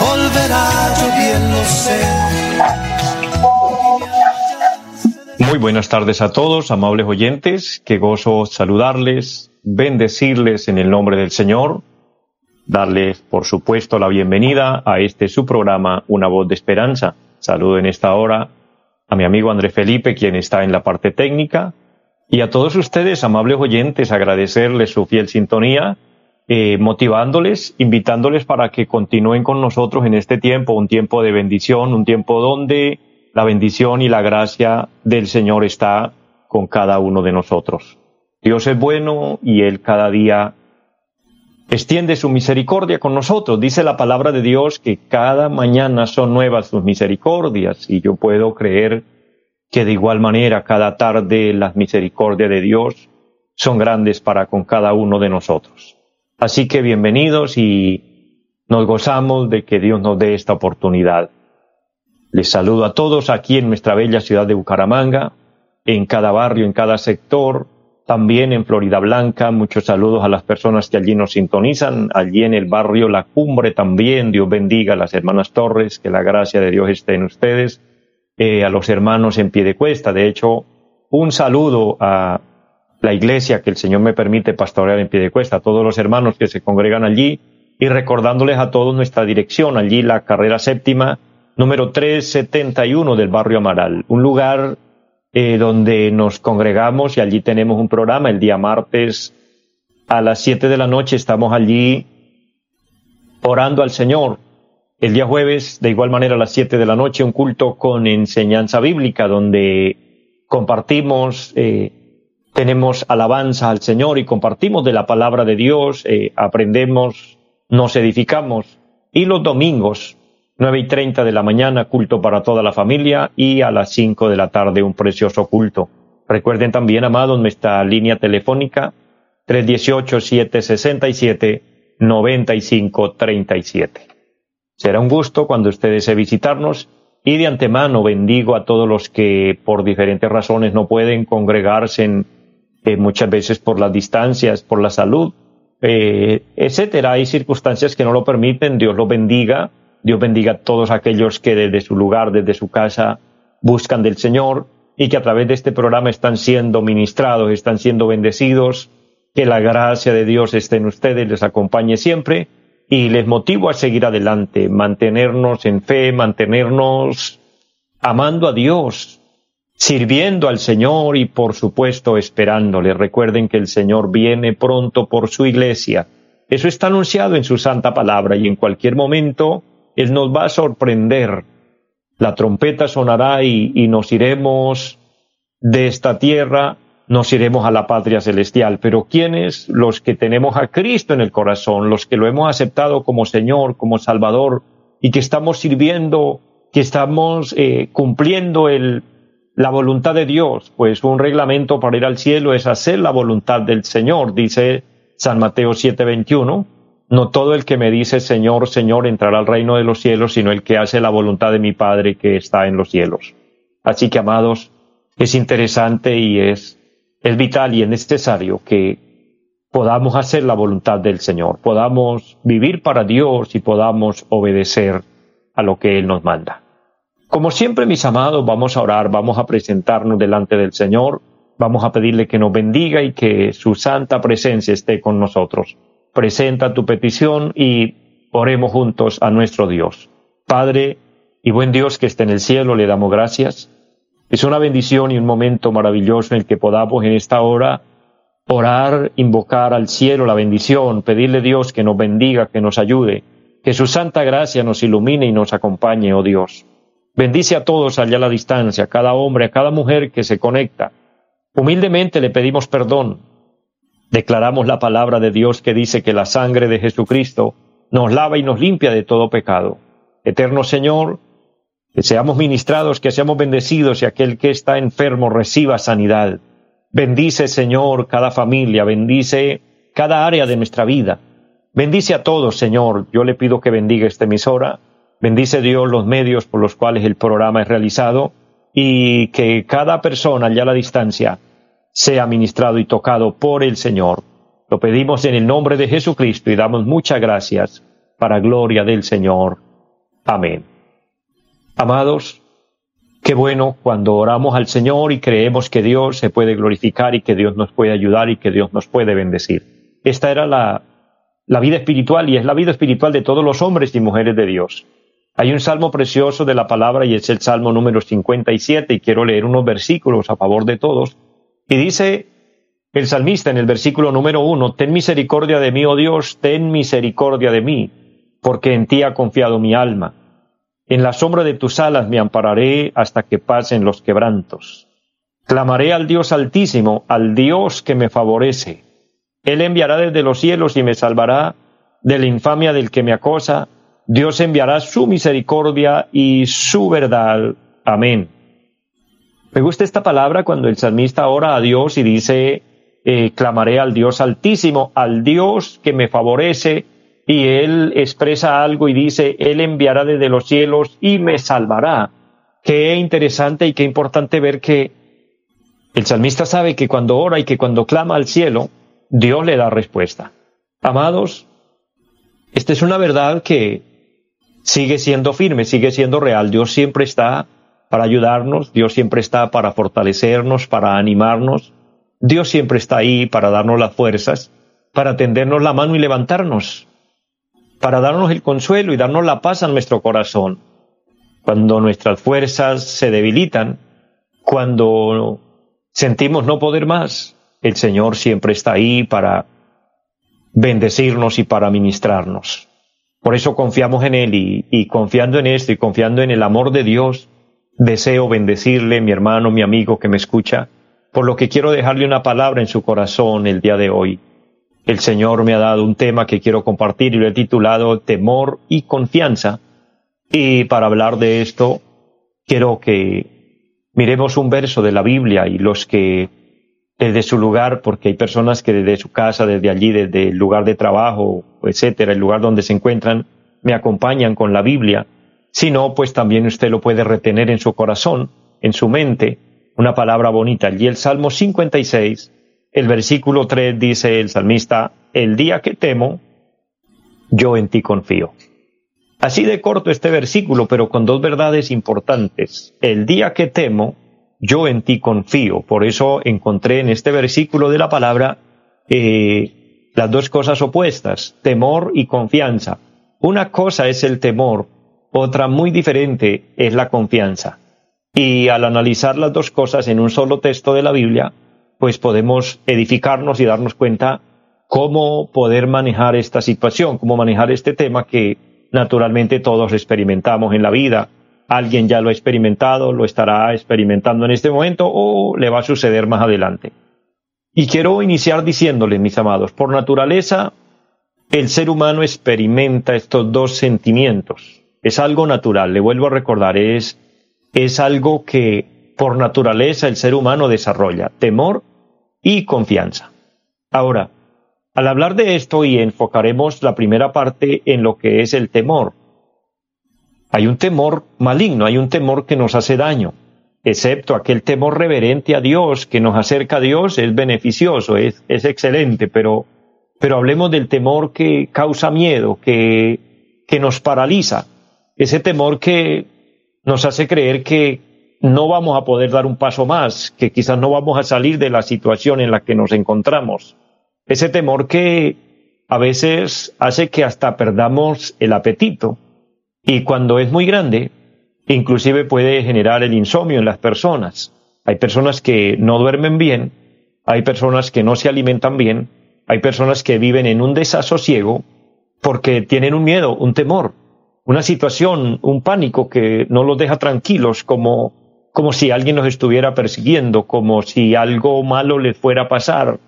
volverá, yo. Muy buenas tardes a todos, amables oyentes. Qué gozo saludarles, bendecirles en el nombre del Señor, darles, por supuesto, la bienvenida a este su programa, Una voz de esperanza. Saludo en esta hora a mi amigo André Felipe, quien está en la parte técnica, y a todos ustedes, amables oyentes, agradecerles su fiel sintonía, eh, motivándoles, invitándoles para que continúen con nosotros en este tiempo, un tiempo de bendición, un tiempo donde la bendición y la gracia del Señor está con cada uno de nosotros. Dios es bueno y Él cada día extiende su misericordia con nosotros. Dice la palabra de Dios que cada mañana son nuevas sus misericordias y yo puedo creer que de igual manera cada tarde las misericordias de Dios son grandes para con cada uno de nosotros. Así que bienvenidos y nos gozamos de que Dios nos dé esta oportunidad. Les saludo a todos aquí en nuestra bella ciudad de Bucaramanga, en cada barrio, en cada sector, también en Florida Blanca. Muchos saludos a las personas que allí nos sintonizan, allí en el barrio La Cumbre también. Dios bendiga a las hermanas Torres, que la gracia de Dios esté en ustedes. Eh, a los hermanos en pie de cuesta. De hecho, un saludo a la iglesia que el Señor me permite pastorear en pie de cuesta, todos los hermanos que se congregan allí y recordándoles a todos nuestra dirección, allí la carrera séptima número 371 del barrio Amaral, un lugar eh, donde nos congregamos y allí tenemos un programa el día martes a las 7 de la noche estamos allí orando al Señor. El día jueves, de igual manera, a las 7 de la noche, un culto con enseñanza bíblica donde compartimos, eh, tenemos alabanza al Señor y compartimos de la palabra de Dios, eh, aprendemos, nos edificamos. Y los domingos, nueve y treinta de la mañana, culto para toda la familia y a las cinco de la tarde un precioso culto. Recuerden también, amados, nuestra línea telefónica 318-767-9537. Será un gusto cuando ustedes desee visitarnos y de antemano bendigo a todos los que por diferentes razones no pueden congregarse en, eh, muchas veces por las distancias, por la salud, eh, etcétera. Hay circunstancias que no lo permiten. Dios los bendiga Dios bendiga a todos aquellos que desde su lugar, desde su casa, buscan del Señor y que a través de este programa están siendo ministrados, están siendo bendecidos. Que la gracia de Dios esté en ustedes, les acompañe siempre y les motivo a seguir adelante, mantenernos en fe, mantenernos amando a Dios, sirviendo al Señor y por supuesto esperándole. Recuerden que el Señor viene pronto por su iglesia. Eso está anunciado en su santa palabra y en cualquier momento él nos va a sorprender. La trompeta sonará y, nos iremos de esta tierra, nos iremos a la patria celestial. Pero ¿quiénes? Los que tenemos a Cristo en el corazón, los que lo hemos aceptado como Señor, como Salvador, y que estamos sirviendo, que estamos eh, cumpliendo el, la voluntad de Dios. Pues un reglamento para ir al cielo es hacer la voluntad del Señor, dice San Mateo 7:21. No todo el que me dice Señor, Señor entrará al reino de los cielos, sino el que hace la voluntad de mi Padre que está en los cielos. Así que, amados, es interesante y es, es vital y es necesario que podamos hacer la voluntad del Señor, podamos vivir para Dios y podamos obedecer a lo que Él nos manda. Como siempre, mis amados, vamos a orar, vamos a presentarnos delante del Señor, vamos a pedirle que nos bendiga y que su santa presencia esté con nosotros presenta tu petición y oremos juntos a nuestro Dios. Padre y buen Dios que está en el cielo, le damos gracias. Es una bendición y un momento maravilloso en el que podamos en esta hora orar, invocar al cielo la bendición, pedirle a Dios que nos bendiga, que nos ayude, que su santa gracia nos ilumine y nos acompañe, oh Dios. Bendice a todos allá a la distancia, a cada hombre, a cada mujer que se conecta. Humildemente le pedimos perdón Declaramos la palabra de Dios que dice que la sangre de Jesucristo nos lava y nos limpia de todo pecado. Eterno Señor, Que seamos ministrados, que seamos bendecidos y aquel que está enfermo reciba sanidad. Bendice, Señor, cada familia, bendice cada área de nuestra vida. Bendice a todos, Señor. Yo le pido que bendiga esta emisora. Bendice Dios los medios por los cuales el programa es realizado y que cada persona allá a la distancia sea ministrado y tocado por el Señor. Lo pedimos en el nombre de Jesucristo y damos muchas gracias para gloria del Señor. Amén. Amados, qué bueno cuando oramos al Señor y creemos que Dios se puede glorificar y que Dios nos puede ayudar y que Dios nos puede bendecir. Esta era la, la vida espiritual y es la vida espiritual de todos los hombres y mujeres de Dios. Hay un salmo precioso de la palabra y es el salmo número 57 y quiero leer unos versículos a favor de todos. Y dice el salmista en el versículo número uno, Ten misericordia de mí, oh Dios, ten misericordia de mí, porque en ti ha confiado mi alma. En la sombra de tus alas me ampararé hasta que pasen los quebrantos. Clamaré al Dios altísimo, al Dios que me favorece. Él enviará desde los cielos y me salvará de la infamia del que me acosa Dios enviará su misericordia y su verdad. Amén. Me gusta esta palabra cuando el salmista ora a Dios y dice, eh, clamaré al Dios altísimo, al Dios que me favorece, y él expresa algo y dice, Él enviará desde los cielos y me salvará. Qué interesante y qué importante ver que el salmista sabe que cuando ora y que cuando clama al cielo, Dios le da respuesta. Amados, esta es una verdad que sigue siendo firme, sigue siendo real. Dios siempre está para ayudarnos, Dios siempre está para fortalecernos, para animarnos. Dios siempre está ahí para darnos las fuerzas, para tendernos la mano y levantarnos, para darnos el consuelo y darnos la paz a nuestro corazón. Cuando nuestras fuerzas se debilitan, cuando sentimos no poder más, el Señor siempre está ahí para bendecirnos y para ministrarnos. Por eso confiamos en Él y, confiando en esto y confiando en el amor de Dios, deseo bendecirle, mi hermano, mi amigo que me escucha, por lo que quiero dejarle una palabra en su corazón el día de hoy. El Señor me ha dado un tema que quiero compartir y lo he titulado Temor y Confianza. Y para hablar de esto, quiero que miremos un verso de la Biblia y los que desde su lugar, porque hay personas que desde su casa, desde allí, desde el lugar de trabajo, etcétera, el lugar donde se encuentran, me acompañan con la Biblia. Si no, pues también usted lo puede retener en su corazón, en su mente, una palabra bonita. Y el Salmo 56, el versículo 3 dice el salmista, el día que temo, yo en ti confío. Así de corto este versículo, pero con dos verdades importantes. El día que temo, yo en ti confío. Por eso encontré en este versículo de la palabra eh, las dos cosas opuestas, temor y confianza. Una cosa es el temor, otra muy diferente es la confianza. Y al analizar las dos cosas en un solo texto de la Biblia, pues podemos edificarnos y darnos cuenta cómo poder manejar esta situación, cómo manejar este tema que naturalmente todos experimentamos en la vida, alguien ya lo ha experimentado, lo estará experimentando en este momento o le va a suceder más adelante. Y quiero iniciar diciéndole, mis amados, por naturaleza, el ser humano experimenta estos dos sentimientos. Es algo natural, le vuelvo a recordar, es, es algo que por naturaleza el ser humano desarrolla, temor y confianza. Ahora, al hablar de esto y enfocaremos la primera parte en lo que es el temor, hay un temor maligno, hay un temor que nos hace daño, excepto aquel temor reverente a Dios que nos acerca a Dios, es beneficioso, es, es excelente, pero, pero hablemos del temor que causa miedo, que, que nos paraliza, ese temor que nos hace creer que no vamos a poder dar un paso más, que quizás no vamos a salir de la situación en la que nos encontramos. Ese temor que a veces hace que hasta perdamos el apetito, y cuando es muy grande, inclusive puede generar el insomnio en las personas. Hay personas que no duermen bien, hay personas que no se alimentan bien, hay personas que viven en un desasosiego porque tienen un miedo, un temor, una situación, un pánico que no los deja tranquilos, como, como si alguien los estuviera persiguiendo, como si algo malo les fuera a pasar,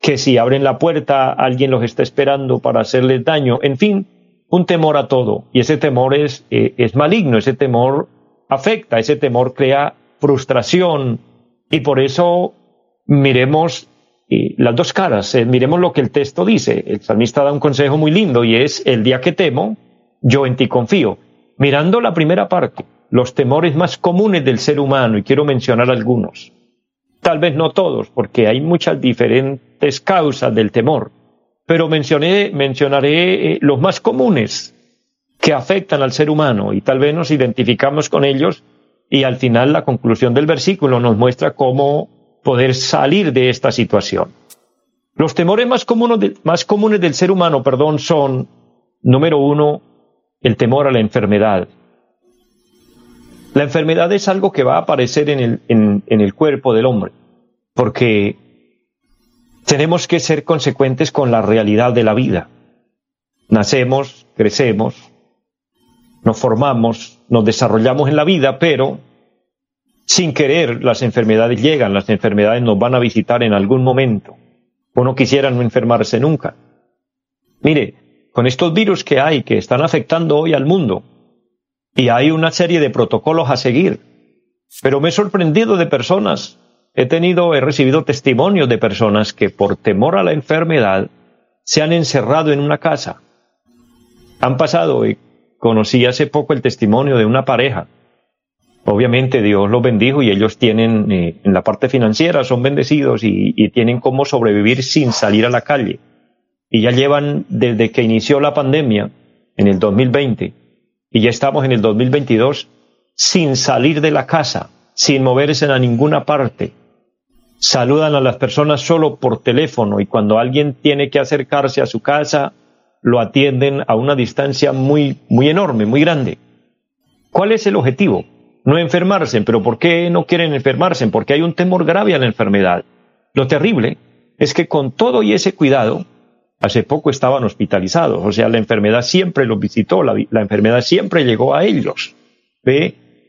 que si abren la puerta alguien los está esperando para hacerles daño, en fin, un temor a todo. Y ese temor es, eh, es maligno, ese temor afecta, ese temor crea frustración y por eso miremos las dos caras, eh, miremos lo que el texto dice. El salmista da un consejo muy lindo y es el día que temo, yo en ti confío. Mirando la primera parte, los temores más comunes del ser humano, y quiero mencionar algunos. Tal vez no todos, porque hay muchas diferentes causas del temor, pero mencionaré eh, los más comunes que afectan al ser humano y tal vez nos identificamos con ellos y al final la conclusión del versículo nos muestra cómo poder salir de esta situación. Los temores más comunes, del ser humano, perdón, son, número uno, el temor a la enfermedad. La enfermedad es algo que va a aparecer en el cuerpo del hombre, porque tenemos que ser consecuentes con la realidad de la vida. Nacemos, crecemos, nos formamos, nos desarrollamos en la vida, pero sin querer las enfermedades llegan, las enfermedades nos van a visitar en algún momento. Uno quisiera no enfermarse nunca. Mire, con estos virus que hay, que están afectando hoy al mundo, y hay una serie de protocolos a seguir, pero me he sorprendido de personas, he tenido, he recibido testimonios de personas que por temor a la enfermedad se han encerrado en una casa. Han pasado Conocí hace poco el testimonio de una pareja. Obviamente Dios los bendijo y ellos tienen, eh, en la parte financiera, son bendecidos y, y tienen cómo sobrevivir sin salir a la calle. Y ya llevan desde que inició la pandemia, en el 2020, y ya estamos en el 2022, sin salir de la casa, sin moverse a ninguna parte. Saludan a las personas solo por teléfono y cuando alguien tiene que acercarse a su casa, lo atienden a una distancia muy, muy enorme, muy grande. ¿Cuál es el objetivo? No enfermarse, pero ¿por qué no quieren enfermarse? Porque hay un temor grave a la enfermedad. Lo terrible es que con todo y ese cuidado, hace poco estaban hospitalizados, o sea, la enfermedad siempre los visitó, la, enfermedad siempre llegó a ellos.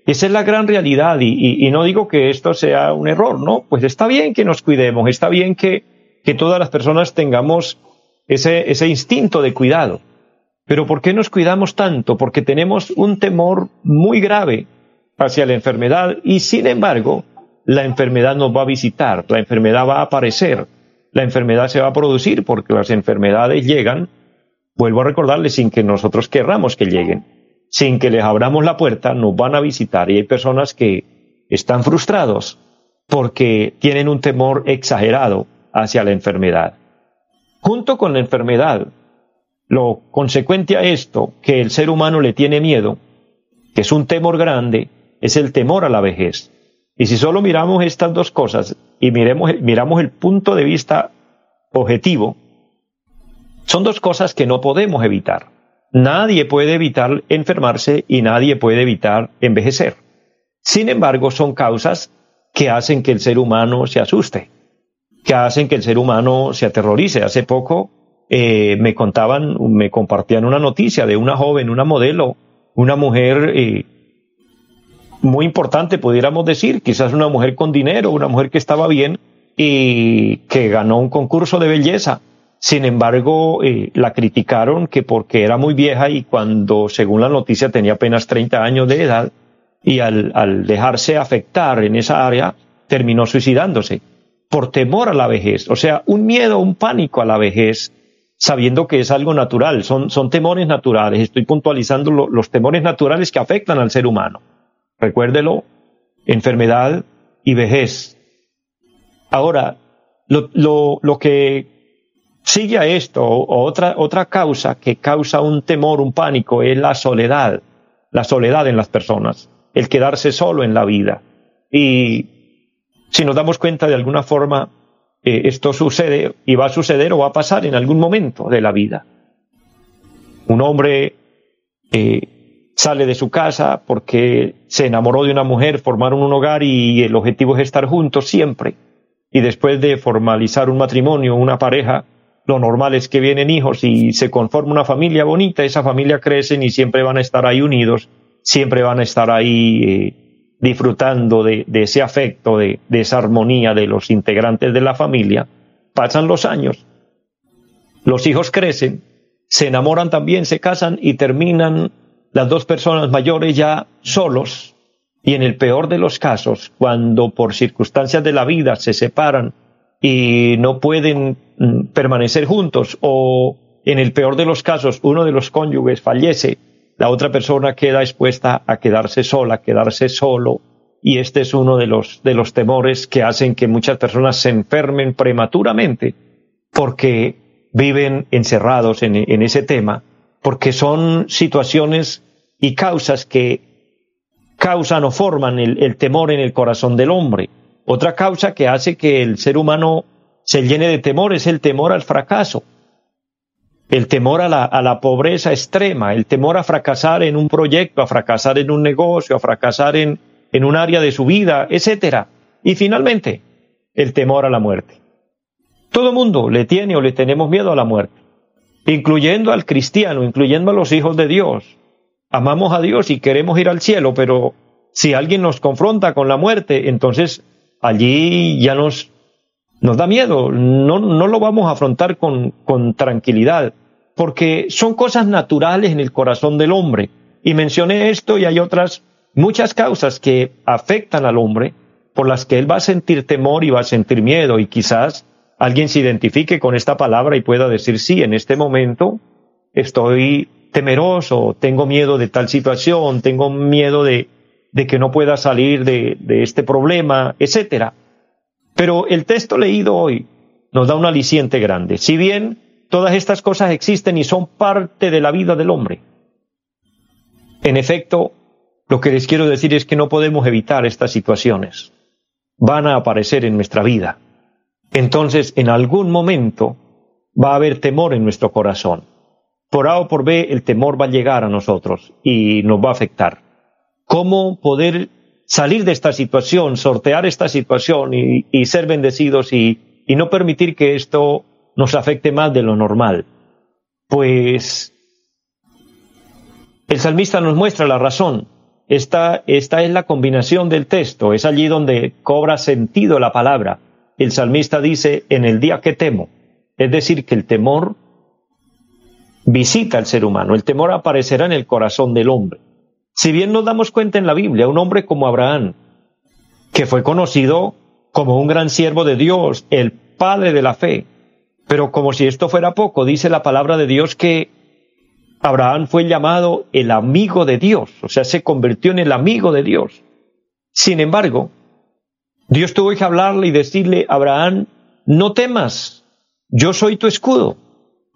Esa es la gran realidad y, no digo que esto sea un error, ¿no? Pues está bien que nos cuidemos, está bien que, que todas las personas tengamos ese, ese instinto de cuidado. Pero ¿por qué nos cuidamos tanto? Porque tenemos un temor muy grave hacia la enfermedad y sin embargo la enfermedad nos va a visitar, la enfermedad va a aparecer, la enfermedad se va a producir porque las enfermedades llegan, vuelvo a recordarles, sin que nosotros querramos que lleguen, sin que les abramos la puerta, nos van a visitar y hay personas que están frustrados porque tienen un temor exagerado hacia la enfermedad junto con la enfermedad, lo consecuente a esto, que el ser humano le tiene miedo, que es un temor grande, es el temor a la vejez. Y si solo miramos estas dos cosas y miremos, miramos el punto de vista objetivo, son dos cosas que no podemos evitar. Nadie puede evitar enfermarse y nadie puede evitar envejecer. Sin embargo, son causas que hacen que el ser humano se asuste que hacen que el ser humano se aterrorice. Hace poco eh, me contaban, me compartían una noticia de una joven, una modelo, una mujer eh, muy importante, pudiéramos decir, quizás una mujer con dinero, una mujer que estaba bien y que ganó un concurso de belleza. Sin embargo, eh, la criticaron que porque era muy vieja y cuando, según la noticia, tenía apenas 30 años de edad y al, dejarse afectar en esa área, terminó suicidándose por temor a la vejez, o sea, un miedo, un pánico a la vejez, sabiendo que es algo natural, son, son temores naturales, estoy puntualizando los temores naturales que afectan al ser humano. Recuérdelo, enfermedad y vejez. Ahora, lo, lo, lo que sigue a esto, otra, otra causa que causa un temor, un pánico, es la soledad, la soledad en las personas, el quedarse solo en la vida. Y si nos damos cuenta de alguna forma, eh, esto sucede y va a suceder o va a pasar en algún momento de la vida. Un hombre eh, sale de su casa porque se enamoró de una mujer, formaron un hogar y el objetivo es estar juntos siempre. Y después de formalizar un matrimonio, una pareja, lo normal es que vienen hijos y se conforma una familia bonita, esa familia crece y siempre van a estar ahí unidos, siempre van a estar ahí eh, disfrutando de, ese afecto, de, esa armonía de los integrantes de la familia, pasan los años, los hijos crecen, se enamoran también, se casan y terminan las dos personas mayores ya solos, y en el peor de los casos, cuando por circunstancias de la vida se separan y no pueden mm, permanecer juntos o en el peor de los casos uno de los cónyuges fallece, la otra persona queda expuesta a quedarse sola, quedarse solo y este es uno de los, de los temores que hacen que muchas personas se enfermen prematuramente porque viven encerrados en, ese tema, porque son situaciones y causas que causan o forman el, temor en el corazón del hombre. Otra causa que hace que el ser humano se llene de temor es el temor al fracaso, el temor a la, a la pobreza extrema, el temor a fracasar en un proyecto, a fracasar en un negocio, a fracasar en, en un área de su vida, etcétera. Y finalmente, el temor a la muerte. Todo mundo le tiene o le tenemos miedo a la muerte, incluyendo al cristiano, incluyendo a los hijos de Dios. Amamos a Dios y queremos ir al cielo, pero si alguien nos confronta con la muerte, entonces allí ya nos, nos da miedo, no, no lo vamos a afrontar con, con tranquilidad, porque son cosas naturales en el corazón del hombre. Y mencioné esto y hay otras muchas causas que afectan al hombre, por las que él va a sentir temor y va a sentir miedo, y quizás alguien se identifique con esta palabra y pueda decir, sí, en este momento estoy temeroso, tengo miedo de tal situación, tengo miedo de, de que no pueda salir de, este problema, etcétera. Pero el texto leído hoy nos da un aliciente grande. Si bien todas estas cosas existen y son parte de la vida del hombre, en efecto, lo que les quiero decir es que no podemos evitar estas situaciones. Van a aparecer en nuestra vida. Entonces, en algún momento va a haber temor en nuestro corazón. Por A o por B, el temor va a llegar a nosotros y nos va a afectar. ¿Cómo poder salir de esta situación, sortear esta situación y, ser bendecidos y, y no permitir que esto nos afecte más de lo normal? Pues el salmista nos muestra la razón esta, esta es la combinación del texto, es allí donde cobra sentido la palabra. El salmista dice, en el día que temo, es decir, que el temor visita al ser humano, el temor aparecerá en el corazón del hombre. Si bien nos damos cuenta en la Biblia, un hombre como Abraham, que fue conocido como un gran siervo de Dios, el padre de la fe, pero como si esto fuera poco, dice la palabra de Dios que Abraham fue llamado el amigo de Dios, o sea, se convirtió en el amigo de Dios. Sin embargo, Dios tuvo que hablarle y decirle, Abraham, no temas, yo soy tu escudo.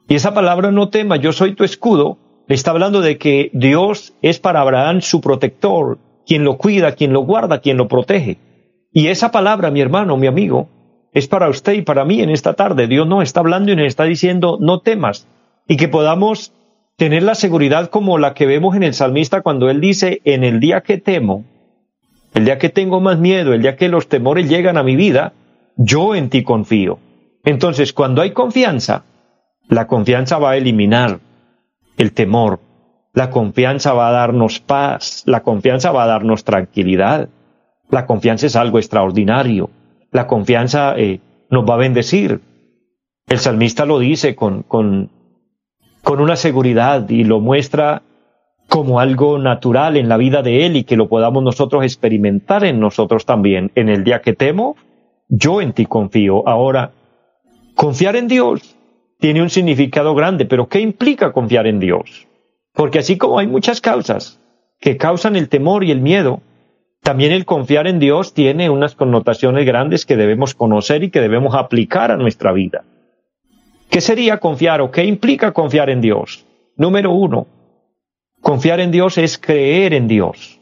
Y esa palabra no temas, yo soy tu escudo, le está hablando de que Dios es para Abraham su protector, quien lo cuida, quien lo guarda, quien lo protege. Y esa palabra, mi hermano, mi amigo, es para usted y para mí en esta tarde. Dios no está hablando y nos está diciendo, no temas, y que podamos tener la seguridad como la que vemos en el salmista cuando él dice, en el día que temo, el día que tengo más miedo, el día que los temores llegan a mi vida, yo en ti confío. Entonces, cuando hay confianza, la confianza va a eliminar el temor, la confianza va a darnos paz, la confianza va a darnos tranquilidad, la confianza es algo extraordinario, la confianza eh, nos va a bendecir. El salmista lo dice con, con con una seguridad y lo muestra como algo natural en la vida de Él y que lo podamos nosotros experimentar en nosotros también. En el día que temo, yo en ti confío. Ahora, confiar en Dios tiene un significado grande, pero ¿qué implica confiar en Dios? Porque así como hay muchas causas que causan el temor y el miedo, también el confiar en Dios tiene unas connotaciones grandes que debemos conocer y que debemos aplicar a nuestra vida. ¿Qué sería confiar o qué implica confiar en Dios? Número uno, confiar en Dios es creer en Dios.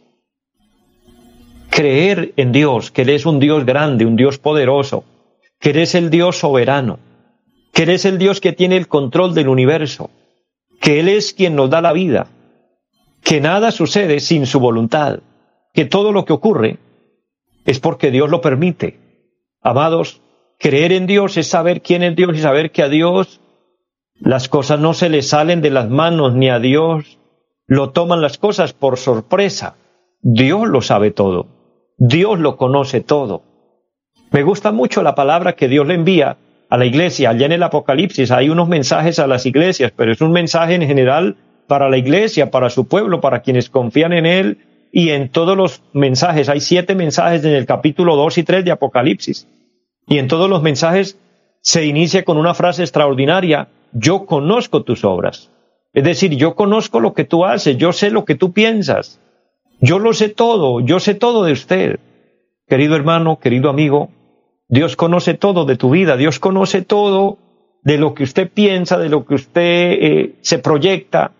Creer en Dios, que Él es un Dios grande, un Dios poderoso, que eres el Dios soberano, que eres el Dios que tiene el control del universo, que Él es quien nos da la vida, que nada sucede sin su voluntad, que todo lo que ocurre es porque Dios lo permite. Amados, Creer en Dios es saber quién es Dios y saber que a Dios las cosas no se le salen de las manos ni a Dios lo toman las cosas por sorpresa. Dios lo sabe todo. Dios lo conoce todo. Me gusta mucho la palabra que Dios le envía a la iglesia. Allá en el Apocalipsis hay unos mensajes a las iglesias, pero es un mensaje en general para la iglesia, para su pueblo, para quienes confían en Él y en todos los mensajes. Hay siete mensajes en el capítulo 2 y 3 de Apocalipsis. Y en todos los mensajes se inicia con una frase extraordinaria, yo conozco tus obras. Es decir, yo conozco lo que tú haces, yo sé lo que tú piensas, yo lo sé todo, yo sé todo de usted. Querido hermano, querido amigo, Dios conoce todo de tu vida, Dios conoce todo de lo que usted piensa, de lo que usted eh, se proyecta,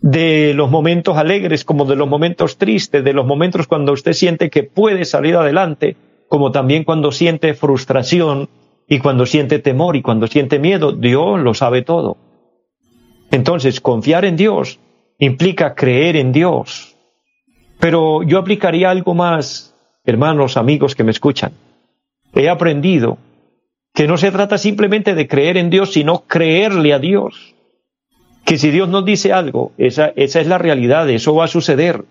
de los momentos alegres como de los momentos tristes, de los momentos cuando usted siente que puede salir adelante, como también cuando siente frustración y cuando siente temor y cuando siente miedo. Dios lo sabe todo. Entonces, confiar en Dios implica creer en Dios. Pero yo aplicaría algo más, hermanos, amigos que me escuchan. He aprendido que no se trata simplemente de creer en Dios, sino creerle a Dios. Que si Dios nos dice algo, esa, esa es la realidad, eso va a suceder.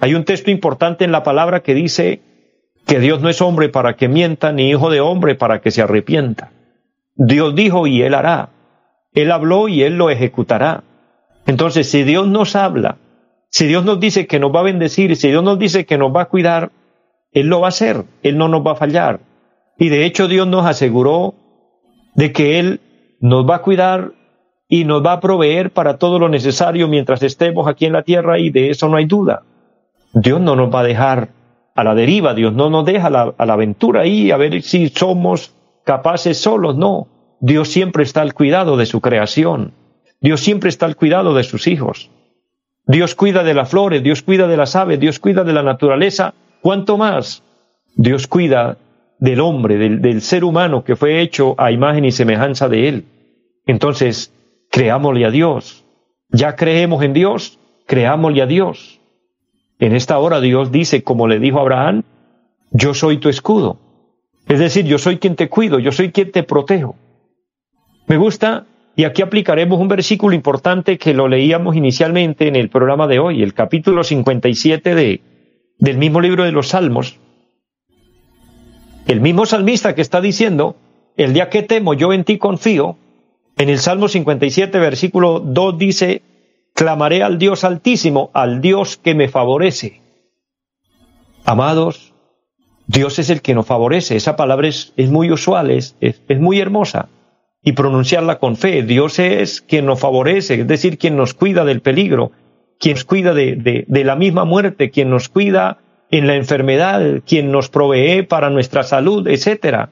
Hay un texto importante en la palabra que dice que Dios no es hombre para que mienta, ni hijo de hombre para que se arrepienta. Dios dijo y él hará. Él habló y él lo ejecutará. Entonces, si Dios nos habla, si Dios nos dice que nos va a bendecir, si Dios nos dice que nos va a cuidar, Él lo va a hacer, Él no nos va a fallar. Y de hecho Dios nos aseguró de que Él nos va a cuidar y nos va a proveer para todo lo necesario mientras estemos aquí en la tierra y de eso no hay duda. Dios no nos va a dejar a la deriva, Dios no nos deja a la, aventura ahí a ver si somos capaces solos, no. Dios siempre está al cuidado de su creación. Dios siempre está al cuidado de sus hijos. Dios cuida de las flores, Dios cuida de las aves, Dios cuida de la naturaleza. ¿Cuánto más? Dios cuida del hombre, del, ser humano que fue hecho a imagen y semejanza de Él. Entonces, creámosle a Dios. Ya creemos en Dios, creámosle a Dios. En esta hora Dios dice, como le dijo Abraham, yo soy tu escudo. Es decir, yo soy quien te cuido, yo soy quien te protejo. Me gusta, y aquí aplicaremos un versículo importante que lo leíamos inicialmente en el programa de hoy, el capítulo 57 de, del mismo libro de los Salmos, el mismo salmista que está diciendo, el día que temo, yo en ti confío, en el Salmo 57, versículo 2 dice, clamaré al Dios altísimo, al Dios que me favorece. Amados, Dios es el que nos favorece. Esa palabra es, muy usual, es, es, muy hermosa. Y pronunciarla con fe. Dios es quien nos favorece, es decir, quien nos cuida del peligro, quien nos cuida de, de, de la misma muerte, quien nos cuida en la enfermedad, quien nos provee para nuestra salud, etcétera.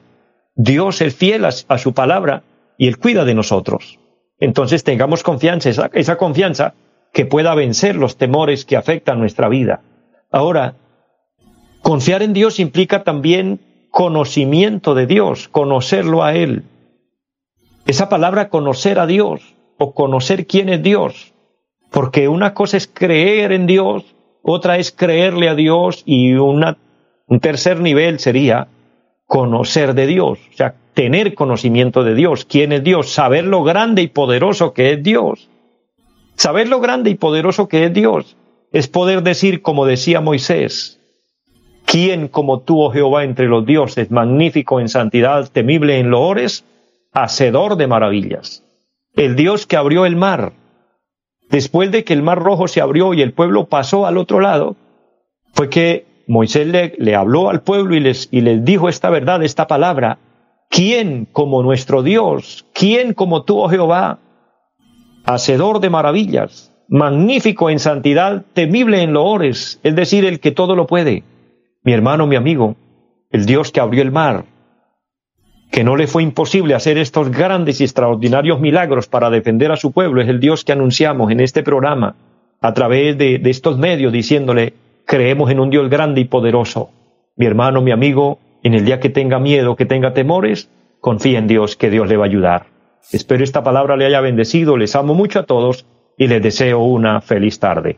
Dios es fiel a, su palabra y Él cuida de nosotros. Entonces tengamos confianza, esa confianza que pueda vencer los temores que afectan nuestra vida. Ahora, confiar en Dios implica también conocimiento de Dios, conocerlo a Él. Esa palabra conocer a Dios o conocer quién es Dios, porque una cosa es creer en Dios otra es creerle a Dios y un tercer nivel sería conocer de Dios, o sea, tener conocimiento de Dios, quién es Dios, saber lo grande y poderoso que es Dios. Saber lo grande y poderoso que es Dios es poder decir, como decía Moisés, ¿quién como tú, oh Jehová, entre los dioses, magnífico en santidad, temible en loores, hacedor de maravillas? El Dios que abrió el mar, después de que el mar rojo se abrió y el pueblo pasó al otro lado, fue que Moisés le, habló al pueblo y les, y les dijo esta verdad, esta palabra, ¿quién como nuestro Dios? ¿quién como tú, oh Jehová? Hacedor de maravillas, magnífico en santidad, temible en loores, es decir, el que todo lo puede. Mi hermano, mi amigo, el Dios que abrió el mar, que no le fue imposible hacer estos grandes y extraordinarios milagros para defender a su pueblo, es el Dios que anunciamos en este programa a través de, estos medios diciéndole, creemos en un Dios grande y poderoso. Mi hermano, mi amigo, en el día que tenga miedo, que tenga temores, confía en Dios, que Dios le va a ayudar. Espero esta palabra le haya bendecido, les amo mucho a todos y les deseo una feliz tarde.